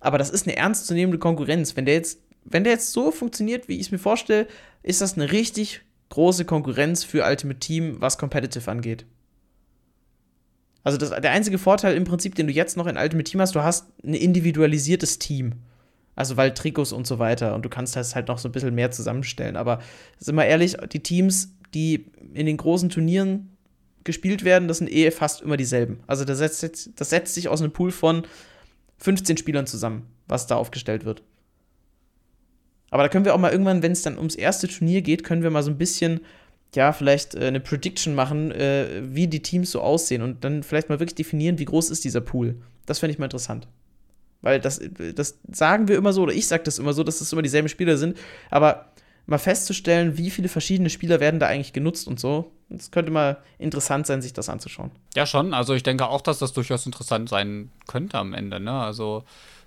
Aber das ist eine ernstzunehmende Konkurrenz. Wenn der jetzt, wenn der jetzt so funktioniert, wie ich es mir vorstelle, ist das eine richtig große Konkurrenz für Ultimate Team, was Competitive angeht. Also das, der einzige Vorteil im Prinzip, den du jetzt noch in Ultimate Team hast, du hast ein individualisiertes Team. Also weil Trikots und so weiter und du kannst das halt noch so ein bisschen mehr zusammenstellen. Aber sind wir ehrlich, die Teams, die in den großen Turnieren gespielt werden, das sind eh fast immer dieselben. Also das setzt, das setzt sich aus einem Pool von 15 Spielern zusammen, was da aufgestellt wird. Aber da können wir auch mal irgendwann, wenn es dann ums erste Turnier geht, können wir mal so ein bisschen, ja, vielleicht äh, eine Prediction machen, äh, wie die Teams so aussehen und dann vielleicht mal wirklich definieren, wie groß ist dieser Pool. Das fände ich mal interessant. Weil das, das sagen wir immer so, oder ich sage das immer so, dass das immer dieselben Spieler sind. Aber mal festzustellen, wie viele verschiedene Spieler werden da eigentlich genutzt und so, das könnte mal interessant sein, sich das anzuschauen. Ja, schon. Also ich denke auch, dass das durchaus interessant sein könnte am Ende. Ne? Also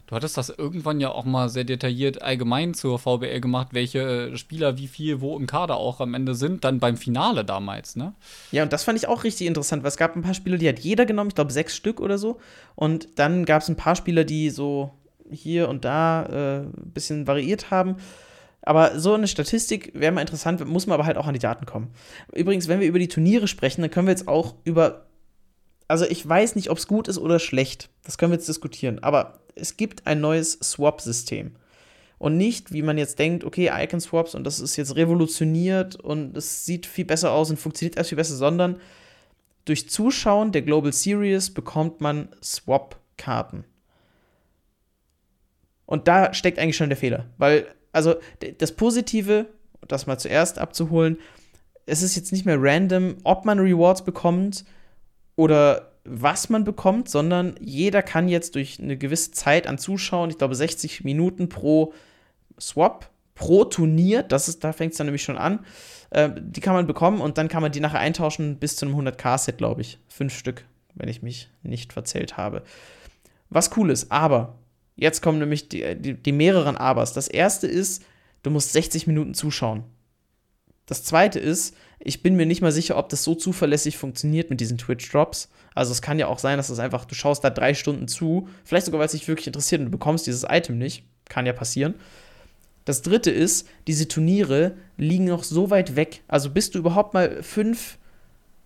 Du hattest das irgendwann ja auch mal sehr detailliert allgemein zur VBL gemacht, welche Spieler wie viel wo im Kader auch am Ende sind, dann beim Finale damals, ne? Ja, und das fand ich auch richtig interessant, weil es gab ein paar Spieler, die hat jeder genommen, ich glaube sechs Stück oder so. Und dann gab es ein paar Spieler, die so hier und da äh, ein bisschen variiert haben. Aber so eine Statistik wäre mal interessant, muss man aber halt auch an die Daten kommen. Übrigens, wenn wir über die Turniere sprechen, dann können wir jetzt auch über. Also, ich weiß nicht, ob es gut ist oder schlecht. Das können wir jetzt diskutieren. Aber es gibt ein neues Swap-System. Und nicht, wie man jetzt denkt, okay, Icon-Swaps und das ist jetzt revolutioniert und es sieht viel besser aus und funktioniert erst viel besser, sondern durch Zuschauen der Global Series bekommt man Swap-Karten. Und da steckt eigentlich schon der Fehler. Weil, also, das Positive, das mal zuerst abzuholen, es ist jetzt nicht mehr random, ob man Rewards bekommt oder was man bekommt, sondern jeder kann jetzt durch eine gewisse Zeit an Zuschauen, ich glaube 60 Minuten pro Swap, pro Turnier, das ist, da fängt es dann nämlich schon an, äh, die kann man bekommen und dann kann man die nachher eintauschen bis zu einem 100k-Set, glaube ich. Fünf Stück, wenn ich mich nicht verzählt habe. Was cool ist, aber jetzt kommen nämlich die, die, die mehreren Abers. Das erste ist, du musst 60 Minuten zuschauen. Das zweite ist, ich bin mir nicht mal sicher, ob das so zuverlässig funktioniert mit diesen Twitch-Drops. Also es kann ja auch sein, dass es einfach, du schaust da drei Stunden zu, vielleicht sogar, weil es dich wirklich interessiert und du bekommst dieses Item nicht. Kann ja passieren. Das dritte ist, diese Turniere liegen noch so weit weg. Also bis du überhaupt mal fünf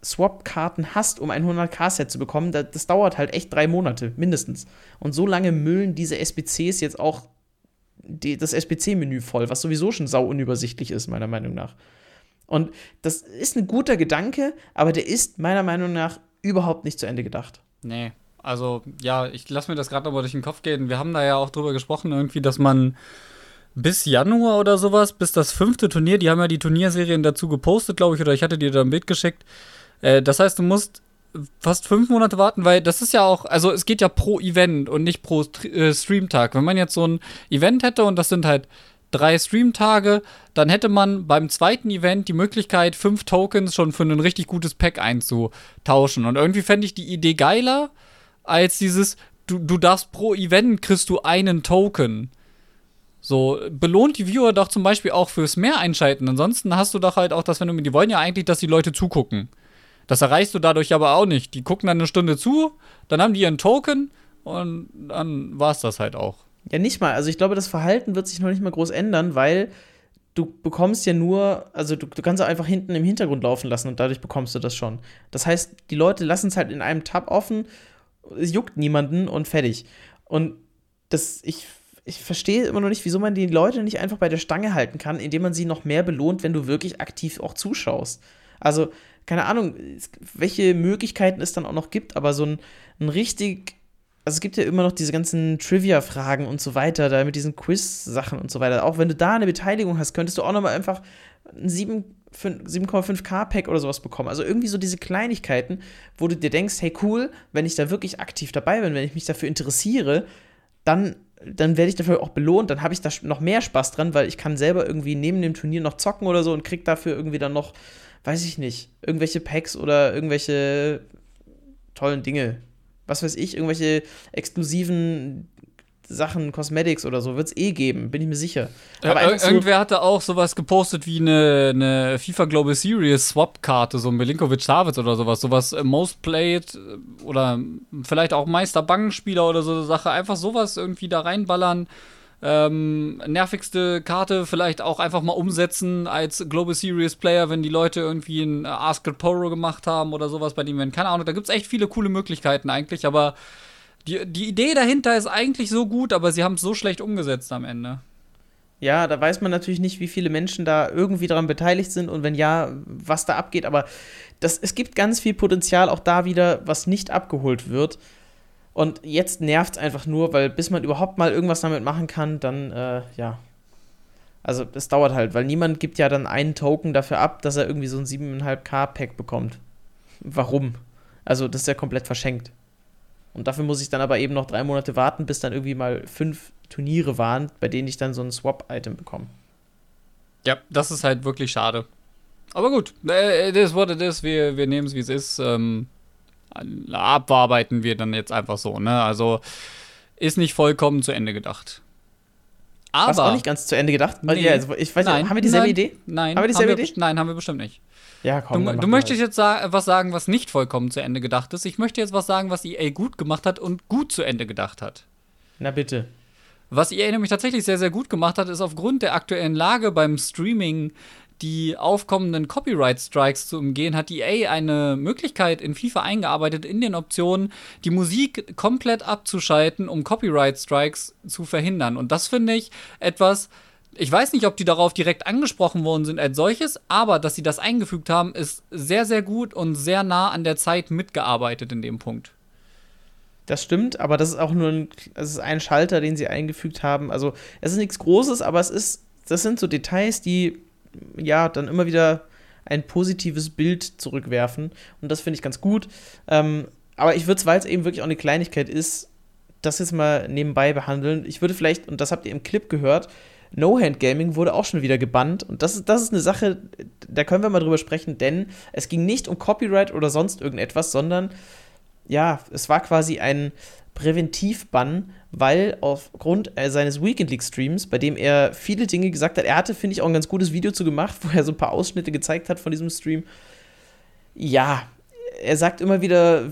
Swap-Karten hast, um ein 100k-Set zu bekommen, das, dauert halt echt drei Monate, mindestens. Und so lange müllen diese SBCs jetzt auch die, das SBC-Menü voll, was sowieso schon sau unübersichtlich ist, meiner Meinung nach. Und das ist ein guter Gedanke, aber der ist meiner Meinung nach überhaupt nicht zu Ende gedacht. Nee. Also, ja, ich lasse mir das gerade nochmal durch den Kopf gehen. Wir haben da ja auch drüber gesprochen, irgendwie, dass man bis Januar oder sowas, bis das fünfte Turnier, die haben ja die Turnierserien dazu gepostet, glaube ich, oder ich hatte dir da ein Bild geschickt. Äh, das heißt, du musst fast fünf Monate warten, weil das ist ja auch, also es geht ja pro Event und nicht pro äh, Streamtag. Wenn man jetzt so ein Event hätte und das sind halt drei Streamtage, dann hätte man beim zweiten Event die Möglichkeit, fünf Tokens schon für ein richtig gutes Pack einzutauschen. Und irgendwie fände ich die Idee geiler, als dieses, du, du darfst pro Event kriegst du einen Token. So, belohnt die Viewer doch zum Beispiel auch fürs Mehr einschalten. Ansonsten hast du doch halt auch das Phänomen, die wollen ja eigentlich, dass die Leute zugucken. Das erreichst du dadurch aber auch nicht. Die gucken dann eine Stunde zu, dann haben die ihren Token und dann war es das halt auch. Ja, nicht mal. Also ich glaube, das Verhalten wird sich noch nicht mal groß ändern, weil du bekommst ja nur, also du, du kannst auch einfach hinten im Hintergrund laufen lassen und dadurch bekommst du das schon. Das heißt, die Leute lassen es halt in einem Tab offen, es juckt niemanden und fertig. Und das, ich, ich verstehe immer noch nicht, wieso man die Leute nicht einfach bei der Stange halten kann, indem man sie noch mehr belohnt, wenn du wirklich aktiv auch zuschaust. Also, keine Ahnung, welche Möglichkeiten es dann auch noch gibt, aber so ein, ein richtig also es gibt ja immer noch diese ganzen Trivia-Fragen und so weiter, da mit diesen Quiz-Sachen und so weiter. Auch wenn du da eine Beteiligung hast, könntest du auch nochmal einfach ein 7,5K-Pack oder sowas bekommen. Also irgendwie so diese Kleinigkeiten, wo du dir denkst, hey cool, wenn ich da wirklich aktiv dabei bin, wenn ich mich dafür interessiere, dann, dann werde ich dafür auch belohnt, dann habe ich da noch mehr Spaß dran, weil ich kann selber irgendwie neben dem Turnier noch zocken oder so und krieg dafür irgendwie dann noch, weiß ich nicht, irgendwelche Packs oder irgendwelche tollen Dinge was weiß ich, irgendwelche exklusiven Sachen, Cosmetics oder so, wird es eh geben, bin ich mir sicher. Aber Ir irgendwer hatte auch sowas gepostet wie eine, eine FIFA Global Series Swap-Karte, so ein Milinkovic Savic oder sowas, sowas äh, Most Played oder vielleicht auch Meister Bankenspieler oder so eine Sache, einfach sowas irgendwie da reinballern. Ähm, nervigste Karte vielleicht auch einfach mal umsetzen als Global Series Player, wenn die Leute irgendwie ein Ask It Poro gemacht haben oder sowas bei dem Event. Keine Ahnung, da gibt es echt viele coole Möglichkeiten eigentlich, aber die, die Idee dahinter ist eigentlich so gut, aber sie haben es so schlecht umgesetzt am Ende. Ja, da weiß man natürlich nicht, wie viele Menschen da irgendwie daran beteiligt sind und wenn ja, was da abgeht. Aber das, es gibt ganz viel Potenzial auch da wieder, was nicht abgeholt wird. Und jetzt nervt es einfach nur, weil bis man überhaupt mal irgendwas damit machen kann, dann, äh, ja. Also, es dauert halt, weil niemand gibt ja dann einen Token dafür ab, dass er irgendwie so ein 7,5k-Pack bekommt. Warum? Also, das ist ja komplett verschenkt. Und dafür muss ich dann aber eben noch drei Monate warten, bis dann irgendwie mal fünf Turniere waren, bei denen ich dann so ein Swap-Item bekomme. Ja, das ist halt wirklich schade. Aber gut, it is what it is. Wir, wir nehmen es, wie es ist. Ähm, abarbeiten wir dann jetzt einfach so, ne? Also ist nicht vollkommen zu Ende gedacht. Aber Was auch nicht ganz zu Ende gedacht? Nee, ja, also ich weiß nein, nicht, haben wir dieselbe nein, Idee? Nein, haben wir dieselbe haben wir, Idee? Nein, haben wir bestimmt nicht. Ja, komm. Du, du möchtest halt. jetzt sa was sagen, was nicht vollkommen zu Ende gedacht ist. Ich möchte jetzt was sagen, was EA gut gemacht hat und gut zu Ende gedacht hat. Na bitte. Was EA nämlich tatsächlich sehr, sehr gut gemacht hat, ist aufgrund der aktuellen Lage beim Streaming die aufkommenden Copyright-Strikes zu umgehen, hat EA eine Möglichkeit in FIFA eingearbeitet, in den Optionen die Musik komplett abzuschalten, um Copyright-Strikes zu verhindern. Und das finde ich etwas, ich weiß nicht, ob die darauf direkt angesprochen worden sind als solches, aber dass sie das eingefügt haben, ist sehr, sehr gut und sehr nah an der Zeit mitgearbeitet in dem Punkt. Das stimmt, aber das ist auch nur ein, es ist ein Schalter, den sie eingefügt haben. Also es ist nichts Großes, aber es ist, das sind so Details, die ja dann immer wieder ein positives Bild zurückwerfen. Und das finde ich ganz gut. Ähm, aber ich würde es, weil es eben wirklich auch eine Kleinigkeit ist, das jetzt mal nebenbei behandeln. Ich würde vielleicht, und das habt ihr im Clip gehört, No-Hand-Gaming wurde auch schon wieder gebannt. Und das ist, das ist eine Sache, da können wir mal drüber sprechen, denn es ging nicht um Copyright oder sonst irgendetwas, sondern ja, es war quasi ein Präventivbann, weil aufgrund äh, seines Weekend League Streams, bei dem er viele Dinge gesagt hat, er hatte, finde ich, auch ein ganz gutes Video zu gemacht, wo er so ein paar Ausschnitte gezeigt hat von diesem Stream. Ja, er sagt immer wieder,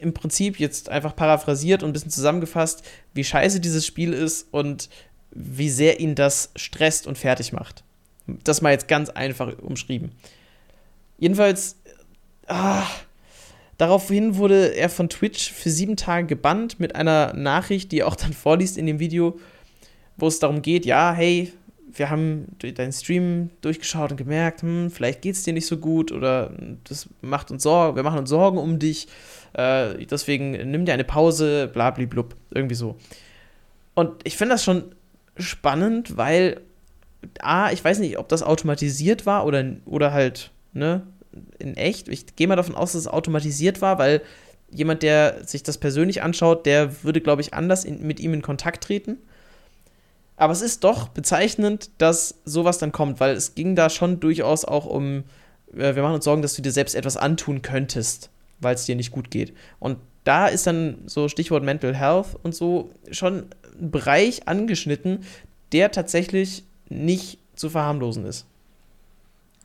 im Prinzip jetzt einfach paraphrasiert und ein bisschen zusammengefasst, wie scheiße dieses Spiel ist und wie sehr ihn das stresst und fertig macht. Das mal jetzt ganz einfach umschrieben. Jedenfalls, ah, Daraufhin wurde er von Twitch für sieben Tage gebannt mit einer Nachricht, die er auch dann vorliest in dem Video, wo es darum geht, ja, hey, wir haben deinen Stream durchgeschaut und gemerkt, hm, vielleicht geht es dir nicht so gut oder das macht uns Sorgen, wir machen uns Sorgen um dich, äh, deswegen nimm dir eine Pause, blablablub, irgendwie so. Und ich finde das schon spannend, weil A, ich weiß nicht, ob das automatisiert war oder, oder halt, ne, in echt. Ich gehe mal davon aus, dass es automatisiert war, weil jemand, der sich das persönlich anschaut, der würde, glaube ich, anders in, mit ihm in Kontakt treten. Aber es ist doch bezeichnend, dass sowas dann kommt, weil es ging da schon durchaus auch um, äh, wir machen uns Sorgen, dass du dir selbst etwas antun könntest, weil es dir nicht gut geht. Und da ist dann so Stichwort Mental Health und so schon ein Bereich angeschnitten, der tatsächlich nicht zu verharmlosen ist.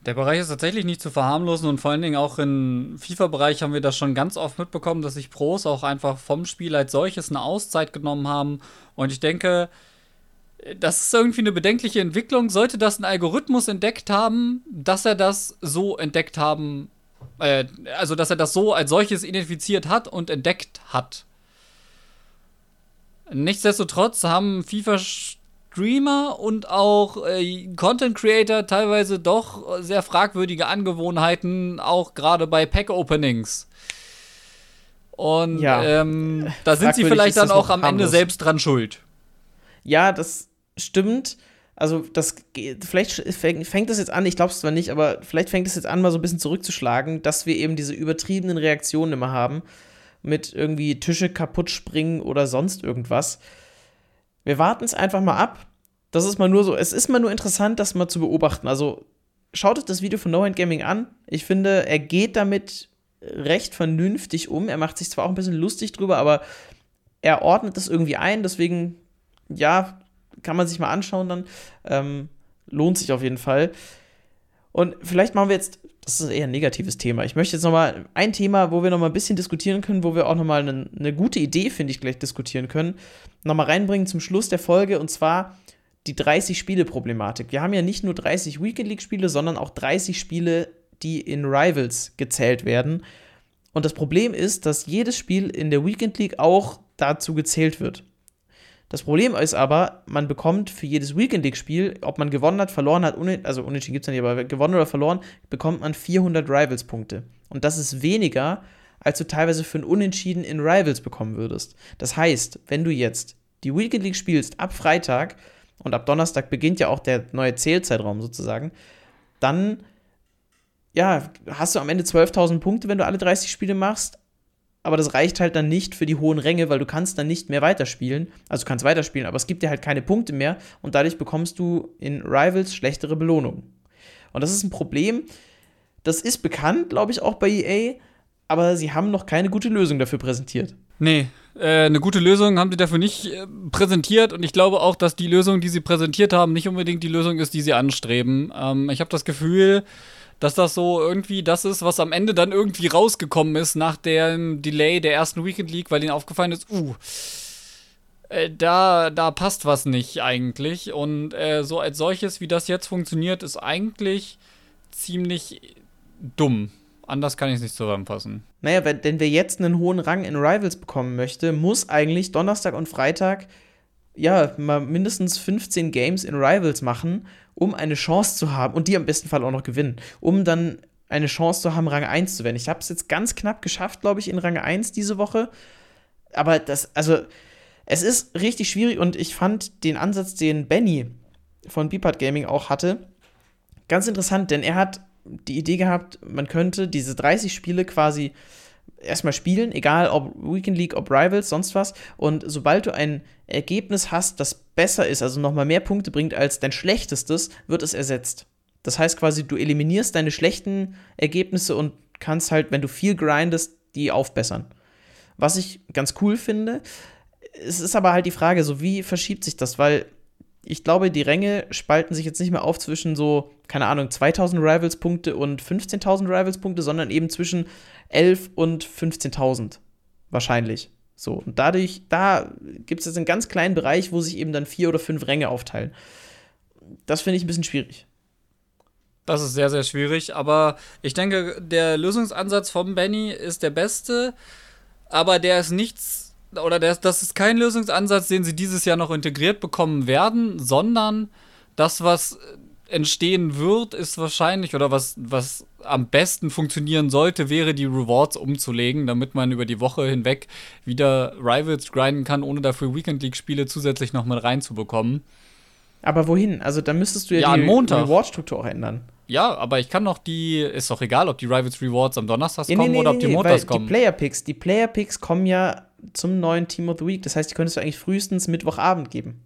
Der Bereich ist tatsächlich nicht zu verharmlosen und vor allen Dingen auch im FIFA-Bereich haben wir das schon ganz oft mitbekommen, dass sich Pros auch einfach vom Spiel als solches eine Auszeit genommen haben. Und ich denke, das ist irgendwie eine bedenkliche Entwicklung. Sollte das ein Algorithmus entdeckt haben, dass er das so entdeckt haben, äh, also dass er das so als solches identifiziert hat und entdeckt hat. Nichtsdestotrotz haben FIFA Streamer und auch äh, Content Creator teilweise doch sehr fragwürdige Angewohnheiten, auch gerade bei Pack-Openings. Und ja, ähm, da sind sie vielleicht dann auch am. Ende selbst dran schuld. Ja, das stimmt. Also, das vielleicht fängt das jetzt an, ich glaube es zwar nicht, aber vielleicht fängt es jetzt an, mal so ein bisschen zurückzuschlagen, dass wir eben diese übertriebenen Reaktionen immer haben. Mit irgendwie Tische kaputt springen oder sonst irgendwas. Wir warten es einfach mal ab. Das ist mal nur so, es ist mal nur interessant, das mal zu beobachten. Also schaut euch das Video von No Hand Gaming an. Ich finde, er geht damit recht vernünftig um. Er macht sich zwar auch ein bisschen lustig drüber, aber er ordnet das irgendwie ein. Deswegen, ja, kann man sich mal anschauen dann. Ähm, lohnt sich auf jeden Fall. Und vielleicht machen wir jetzt, das ist eher ein negatives Thema. Ich möchte jetzt nochmal ein Thema, wo wir nochmal ein bisschen diskutieren können, wo wir auch nochmal eine, eine gute Idee, finde ich, gleich diskutieren können, nochmal reinbringen zum Schluss der Folge und zwar die 30-Spiele-Problematik. Wir haben ja nicht nur 30 Weekend League-Spiele, sondern auch 30 Spiele, die in Rivals gezählt werden. Und das Problem ist, dass jedes Spiel in der Weekend League auch dazu gezählt wird. Das Problem ist aber, man bekommt für jedes Weekend League-Spiel, ob man gewonnen hat, verloren hat, also unentschieden gibt es ja nicht, aber gewonnen oder verloren, bekommt man 400 Rivals-Punkte. Und das ist weniger, als du teilweise für ein Unentschieden in Rivals bekommen würdest. Das heißt, wenn du jetzt die Weekend League spielst ab Freitag und ab Donnerstag beginnt ja auch der neue Zählzeitraum sozusagen, dann ja, hast du am Ende 12.000 Punkte, wenn du alle 30 Spiele machst, aber das reicht halt dann nicht für die hohen Ränge, weil du kannst dann nicht mehr weiterspielen. Also du kannst weiterspielen, aber es gibt dir halt keine Punkte mehr und dadurch bekommst du in Rivals schlechtere Belohnungen. Und das ist ein Problem. Das ist bekannt, glaube ich, auch bei EA, aber sie haben noch keine gute Lösung dafür präsentiert. Nee, äh, eine gute Lösung haben sie dafür nicht äh, präsentiert und ich glaube auch, dass die Lösung, die sie präsentiert haben, nicht unbedingt die Lösung ist, die sie anstreben. Ähm, ich habe das Gefühl, dass das so irgendwie das ist, was am Ende dann irgendwie rausgekommen ist nach dem Delay der ersten Weekend League, weil ihnen aufgefallen ist, uh, äh, da, da passt was nicht eigentlich. Und äh, so als solches, wie das jetzt funktioniert, ist eigentlich ziemlich dumm. Anders kann ich es nicht zusammenfassen. Naja, wenn, wenn wir jetzt einen hohen Rang in Rivals bekommen möchte, muss eigentlich Donnerstag und Freitag ja mal mindestens 15 Games in Rivals machen um eine Chance zu haben und die am besten Fall auch noch gewinnen, um dann eine Chance zu haben, Rang 1 zu werden. Ich habe es jetzt ganz knapp geschafft, glaube ich, in Rang 1 diese Woche. Aber das, also, es ist richtig schwierig und ich fand den Ansatz, den Benny von Beepart Gaming auch hatte, ganz interessant, denn er hat die Idee gehabt, man könnte diese 30 Spiele quasi erstmal spielen, egal ob Weekend League, ob Rivals, sonst was. Und sobald du ein Ergebnis hast, das besser ist, also nochmal mehr Punkte bringt als dein schlechtestes, wird es ersetzt. Das heißt quasi, du eliminierst deine schlechten Ergebnisse und kannst halt, wenn du viel grindest, die aufbessern. Was ich ganz cool finde, es ist aber halt die Frage, so wie verschiebt sich das, weil ich glaube, die Ränge spalten sich jetzt nicht mehr auf zwischen so, keine Ahnung, 2000 Rivals-Punkte und 15.000 Rivals-Punkte, sondern eben zwischen 11 und 15.000. Wahrscheinlich. So. Und dadurch, da gibt es jetzt einen ganz kleinen Bereich, wo sich eben dann vier oder fünf Ränge aufteilen. Das finde ich ein bisschen schwierig. Das ist sehr, sehr schwierig, aber ich denke, der Lösungsansatz von Benny ist der beste, aber der ist nichts, oder der, das ist kein Lösungsansatz, den sie dieses Jahr noch integriert bekommen werden, sondern das, was entstehen wird, ist wahrscheinlich, oder was, was am besten funktionieren sollte, wäre die Rewards umzulegen, damit man über die Woche hinweg wieder Rivals grinden kann, ohne dafür Weekend League-Spiele zusätzlich noch mit reinzubekommen. Aber wohin? Also da müsstest du ja, ja die Reward-Struktur auch ändern. Ja, aber ich kann noch die, ist doch egal, ob die Rivals Rewards am Donnerstag nee, kommen nee, nee, oder ob die montags kommen. Die Player Picks, die Player Picks kommen ja zum neuen Team of the Week. Das heißt, die könntest du eigentlich frühestens Mittwochabend geben.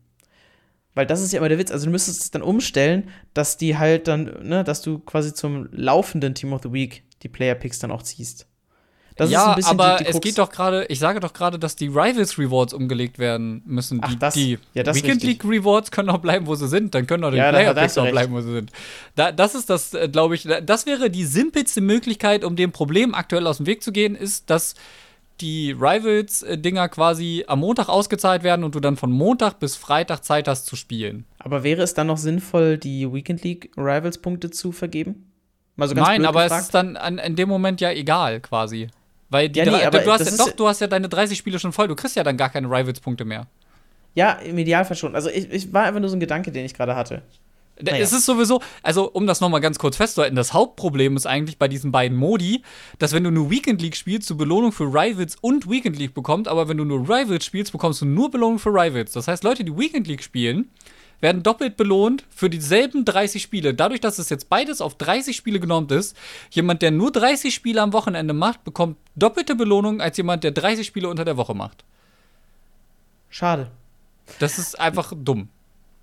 Weil das ist ja immer der Witz. Also du müsstest es dann umstellen, dass die halt dann, ne, dass du quasi zum laufenden Team of the Week die Player Picks dann auch ziehst. Das ja, aber die, die es geht doch gerade, ich sage doch gerade, dass die Rivals Rewards umgelegt werden müssen. Ach, die, das, die ja, das Weekend League Rewards können auch bleiben, wo sie sind. Dann können auch die ja, Player Picks auch bleiben, wo sie sind. Da, das ist das, äh, glaube ich, das wäre die simpelste Möglichkeit, um dem Problem aktuell aus dem Weg zu gehen, ist, dass die Rivals-Dinger quasi am Montag ausgezahlt werden und du dann von Montag bis Freitag Zeit hast zu spielen. Aber wäre es dann noch sinnvoll, die Weekend League Rivals-Punkte zu vergeben? So Nein, aber gefragt. es ist dann an, in dem Moment ja egal quasi. Weil die ja, nee, aber du hast ja, doch, du hast ja deine 30 Spiele schon voll, du kriegst ja dann gar keine Rivals-Punkte mehr. Ja, im Idealfall schon. Also ich, ich war einfach nur so ein Gedanke, den ich gerade hatte. Naja. Es ist sowieso, also um das nochmal ganz kurz festzuhalten, das Hauptproblem ist eigentlich bei diesen beiden Modi, dass wenn du nur Weekend League spielst, du Belohnung für Rivals und Weekend League bekommst, aber wenn du nur Rivals spielst, bekommst du nur Belohnung für Rivals. Das heißt, Leute, die Weekend League spielen, werden doppelt belohnt für dieselben 30 Spiele. Dadurch, dass es jetzt beides auf 30 Spiele genormt ist, jemand, der nur 30 Spiele am Wochenende macht, bekommt doppelte Belohnung als jemand, der 30 Spiele unter der Woche macht. Schade. Das ist einfach dumm.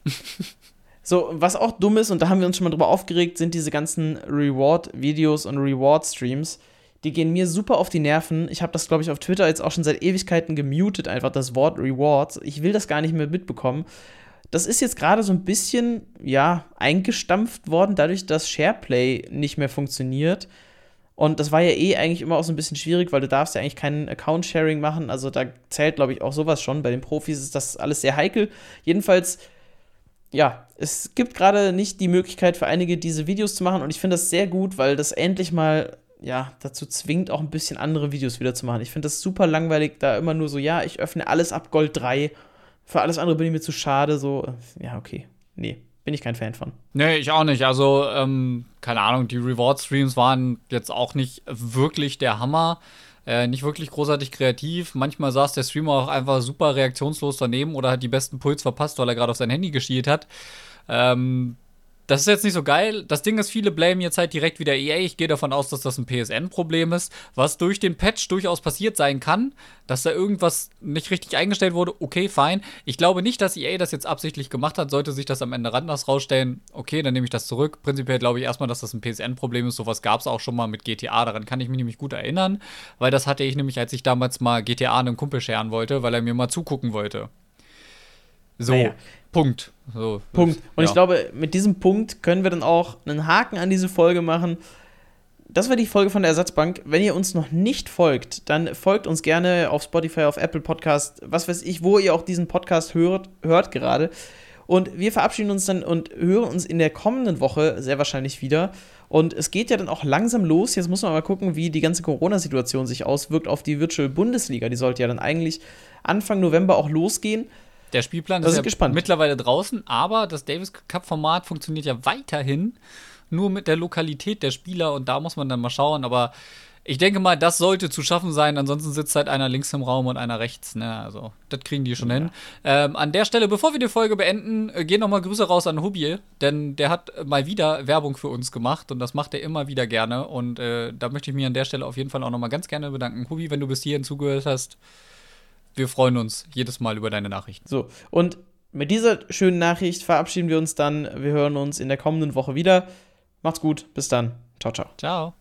So, was auch dumm ist, und da haben wir uns schon mal drüber aufgeregt, sind diese ganzen Reward-Videos und Reward-Streams. Die gehen mir super auf die Nerven. Ich habe das, glaube ich, auf Twitter jetzt auch schon seit Ewigkeiten gemutet, einfach das Wort Rewards. Ich will das gar nicht mehr mitbekommen. Das ist jetzt gerade so ein bisschen, ja, eingestampft worden, dadurch, dass SharePlay nicht mehr funktioniert. Und das war ja eh eigentlich immer auch so ein bisschen schwierig, weil du darfst ja eigentlich keinen Account-Sharing machen. Also da zählt, glaube ich, auch sowas schon. Bei den Profis ist das alles sehr heikel. Jedenfalls, ja, es gibt gerade nicht die Möglichkeit für einige, diese Videos zu machen. Und ich finde das sehr gut, weil das endlich mal, ja, dazu zwingt, auch ein bisschen andere Videos wieder zu machen. Ich finde das super langweilig, da immer nur so, ja, ich öffne alles ab Gold 3. Für alles andere bin ich mir zu schade. So, ja, okay. Nee, bin ich kein Fan von. Nee, ich auch nicht. Also, ähm, keine Ahnung, die Reward-Streams waren jetzt auch nicht wirklich der Hammer. Äh, nicht wirklich großartig kreativ. Manchmal saß der Streamer auch einfach super reaktionslos daneben oder hat die besten Puls verpasst, weil er gerade auf sein Handy geschielt hat. Ähm, das ist jetzt nicht so geil. Das Ding ist, viele blamen jetzt halt direkt wieder EA. Ich gehe davon aus, dass das ein PSN-Problem ist, was durch den Patch durchaus passiert sein kann, dass da irgendwas nicht richtig eingestellt wurde. Okay, fein. Ich glaube nicht, dass EA das jetzt absichtlich gemacht hat. Sollte sich das am Ende anders rausstellen, okay, dann nehme ich das zurück. Prinzipiell glaube ich erstmal, dass das ein PSN-Problem ist. Sowas gab es auch schon mal mit GTA. Daran kann ich mich nämlich gut erinnern, weil das hatte ich nämlich, als ich damals mal GTA einem Kumpel scheren wollte, weil er mir mal zugucken wollte. So, naja. Punkt. So, Punkt. Und ja. ich glaube, mit diesem Punkt können wir dann auch einen Haken an diese Folge machen. Das war die Folge von der Ersatzbank. Wenn ihr uns noch nicht folgt, dann folgt uns gerne auf Spotify, auf Apple Podcast, was weiß ich, wo ihr auch diesen Podcast hört, hört gerade. Und wir verabschieden uns dann und hören uns in der kommenden Woche sehr wahrscheinlich wieder. Und es geht ja dann auch langsam los. Jetzt muss man mal gucken, wie die ganze Corona-Situation sich auswirkt auf die Virtual Bundesliga. Die sollte ja dann eigentlich Anfang November auch losgehen. Der Spielplan ist, ist ja mittlerweile draußen, aber das Davis Cup-Format funktioniert ja weiterhin nur mit der Lokalität der Spieler und da muss man dann mal schauen. Aber ich denke mal, das sollte zu schaffen sein. Ansonsten sitzt halt einer links im Raum und einer rechts. Ne? Also, das kriegen die schon ja. hin. Ähm, an der Stelle, bevor wir die Folge beenden, äh, gehen nochmal Grüße raus an Hubi, denn der hat mal wieder Werbung für uns gemacht und das macht er immer wieder gerne. Und äh, da möchte ich mich an der Stelle auf jeden Fall auch nochmal ganz gerne bedanken. Hubi, wenn du bis hierhin zugehört hast, wir freuen uns jedes Mal über deine Nachrichten. So, und mit dieser schönen Nachricht verabschieden wir uns dann. Wir hören uns in der kommenden Woche wieder. Macht's gut, bis dann. Ciao, ciao. Ciao.